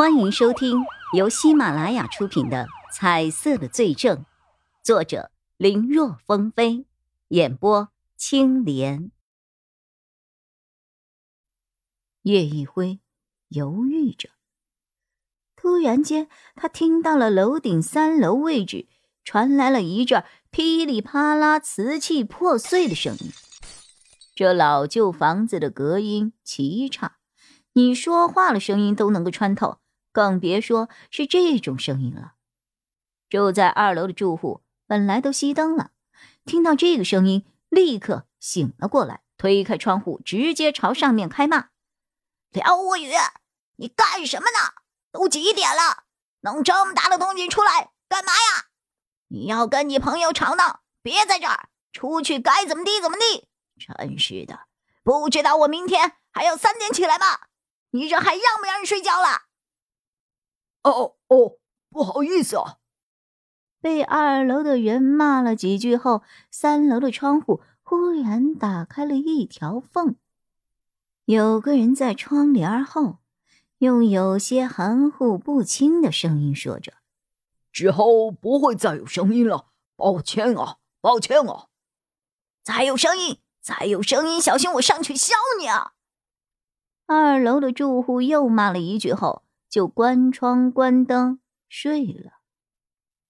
欢迎收听由喜马拉雅出品的《彩色的罪证》，作者林若风飞，演播青莲。叶一辉犹豫着，突然间，他听到了楼顶三楼位置传来了一阵噼里啪啦、瓷器破碎的声音。这老旧房子的隔音极差。你说话的声音都能够穿透，更别说是这种声音了。住在二楼的住户本来都熄灯了，听到这个声音，立刻醒了过来，推开窗户，直接朝上面开骂：“廖无语，你干什么呢？都几点了，弄这么大的动静出来干嘛呀？你要跟你朋友吵闹，别在这儿，出去该怎么地怎么地。真是的，不知道我明天还要三点起来吗？”你这还让不让人睡觉了？哦哦，不好意思啊！被二楼的人骂了几句后，三楼的窗户忽然打开了一条缝，有个人在窗帘后用有些含糊不清的声音说着：“之后不会再有声音了，抱歉啊，抱歉啊！再有声音，再有声音，小心我上去削你啊！”二楼的住户又骂了一句后，就关窗关灯睡了。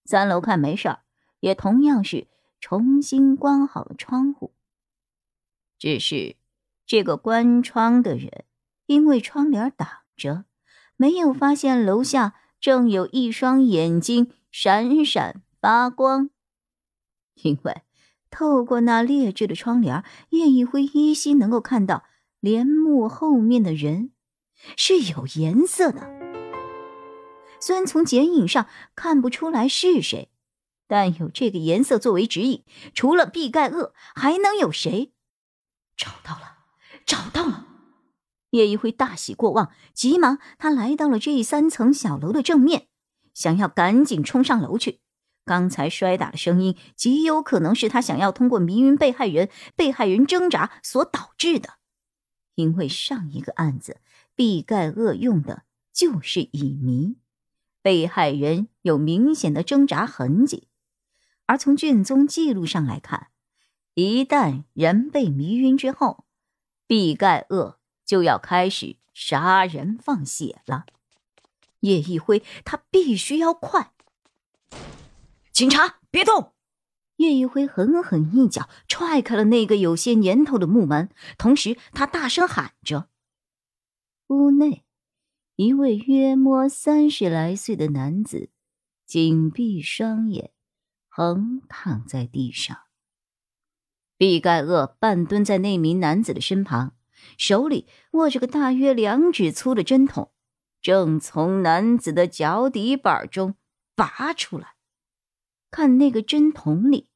三楼看没事儿，也同样是重新关好了窗户。只是这个关窗的人，因为窗帘挡着，没有发现楼下正有一双眼睛闪闪发光。因为透过那劣质的窗帘，叶一辉依稀能够看到。帘幕后面的人是有颜色的，虽然从剪影上看不出来是谁，但有这个颜色作为指引，除了毕盖厄，还能有谁？找到了，找到了！叶一辉大喜过望，急忙他来到了这三层小楼的正面，想要赶紧冲上楼去。刚才摔打的声音极有可能是他想要通过迷晕被害人、被害人挣扎所导致的。因为上一个案子，毕盖厄用的就是乙醚，被害人有明显的挣扎痕迹，而从卷宗记录上来看，一旦人被迷晕之后，毕盖厄就要开始杀人放血了。叶一辉，他必须要快！警察，别动！叶一辉狠狠一脚踹开了那个有些年头的木门，同时他大声喊着：“屋内，一位约摸三十来岁的男子，紧闭双眼，横躺在地上。毕盖厄半蹲在那名男子的身旁，手里握着个大约两指粗的针筒，正从男子的脚底板中拔出来。看那个针筒里。”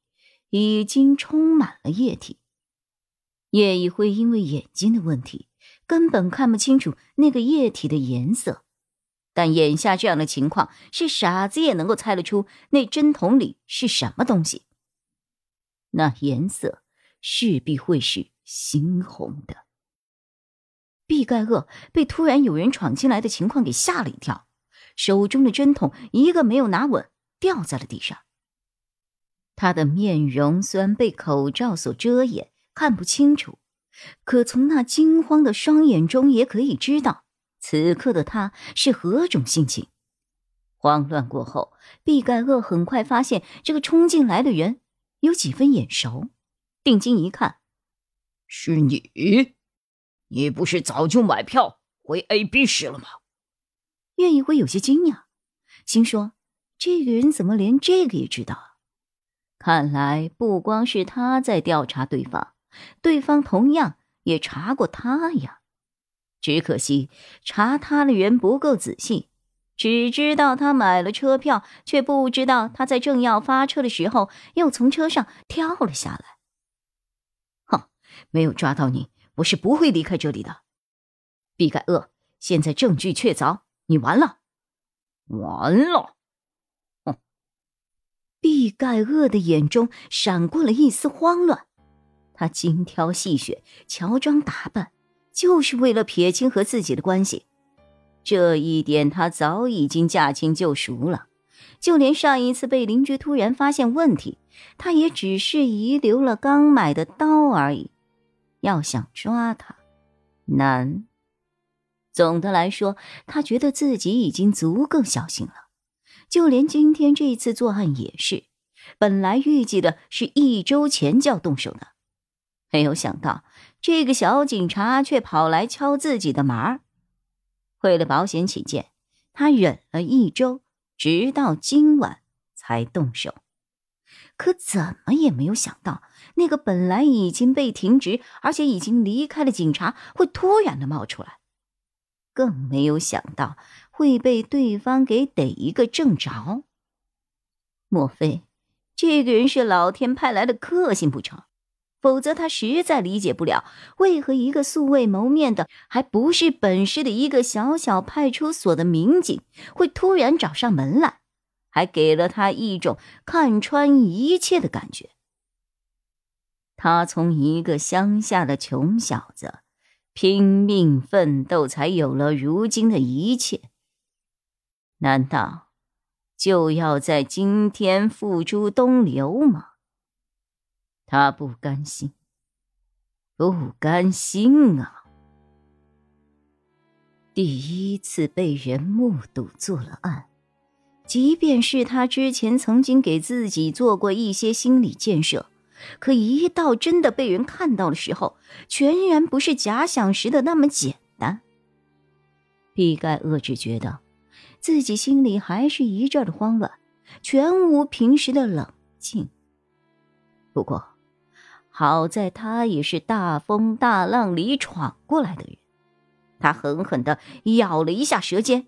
已经充满了液体。叶一辉因为眼睛的问题，根本看不清楚那个液体的颜色，但眼下这样的情况，是傻子也能够猜得出那针筒里是什么东西。那颜色势必会是猩红的。毕盖厄被突然有人闯进来的情况给吓了一跳，手中的针筒一个没有拿稳，掉在了地上。他的面容虽然被口罩所遮掩，看不清楚，可从那惊慌的双眼中也可以知道，此刻的他是何种心情。慌乱过后，毕盖厄很快发现这个冲进来的人有几分眼熟，定睛一看，是你，你不是早就买票回 A、B 市了吗？叶一辉有些惊讶，心说：这个人怎么连这个也知道？看来不光是他在调查对方，对方同样也查过他呀。只可惜查他的人不够仔细，只知道他买了车票，却不知道他在正要发车的时候又从车上跳了下来。哼，没有抓到你，我是不会离开这里的。毕盖厄，现在证据确凿，你完了，完了。哼毕盖厄的眼中闪过了一丝慌乱，他精挑细选、乔装打扮，就是为了撇清和自己的关系。这一点他早已经驾轻就熟了。就连上一次被邻居突然发现问题，他也只是遗留了刚买的刀而已。要想抓他，难。总的来说，他觉得自己已经足够小心了。就连今天这次作案也是，本来预计的是一周前就要动手的，没有想到这个小警察却跑来敲自己的门儿。为了保险起见，他忍了一周。直到今晚才动手，可怎么也没有想到，那个本来已经被停职，而且已经离开的警察会突然的冒出来，更没有想到会被对方给逮一个正着。莫非这个人是老天派来的克星不成？否则他实在理解不了，为何一个素未谋面的、还不是本市的一个小小派出所的民警，会突然找上门来，还给了他一种看穿一切的感觉。他从一个乡下的穷小子，拼命奋斗，才有了如今的一切。难道就要在今天付诸东流吗？他不甘心，不甘心啊！第一次被人目睹做了案，即便是他之前曾经给自己做过一些心理建设，可一到真的被人看到的时候，全然不是假想时的那么简单。毕盖厄只觉得自己心里还是一阵的慌乱，全无平时的冷静。不过，好在他也是大风大浪里闯过来的人，他狠狠的咬了一下舌尖，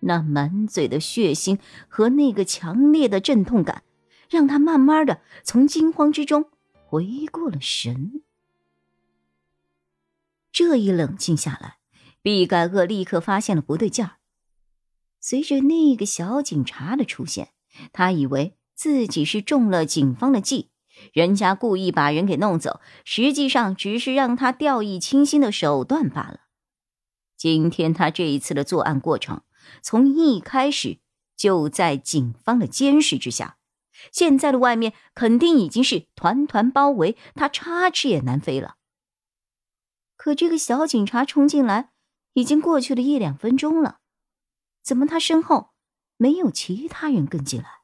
那满嘴的血腥和那个强烈的阵痛感，让他慢慢的从惊慌之中回过了神。这一冷静下来，毕盖厄立刻发现了不对劲儿。随着那个小警察的出现，他以为自己是中了警方的计。人家故意把人给弄走，实际上只是让他掉以轻心的手段罢了。今天他这一次的作案过程，从一开始就在警方的监视之下，现在的外面肯定已经是团团包围，他插翅也难飞了。可这个小警察冲进来，已经过去了一两分钟了，怎么他身后没有其他人跟进来？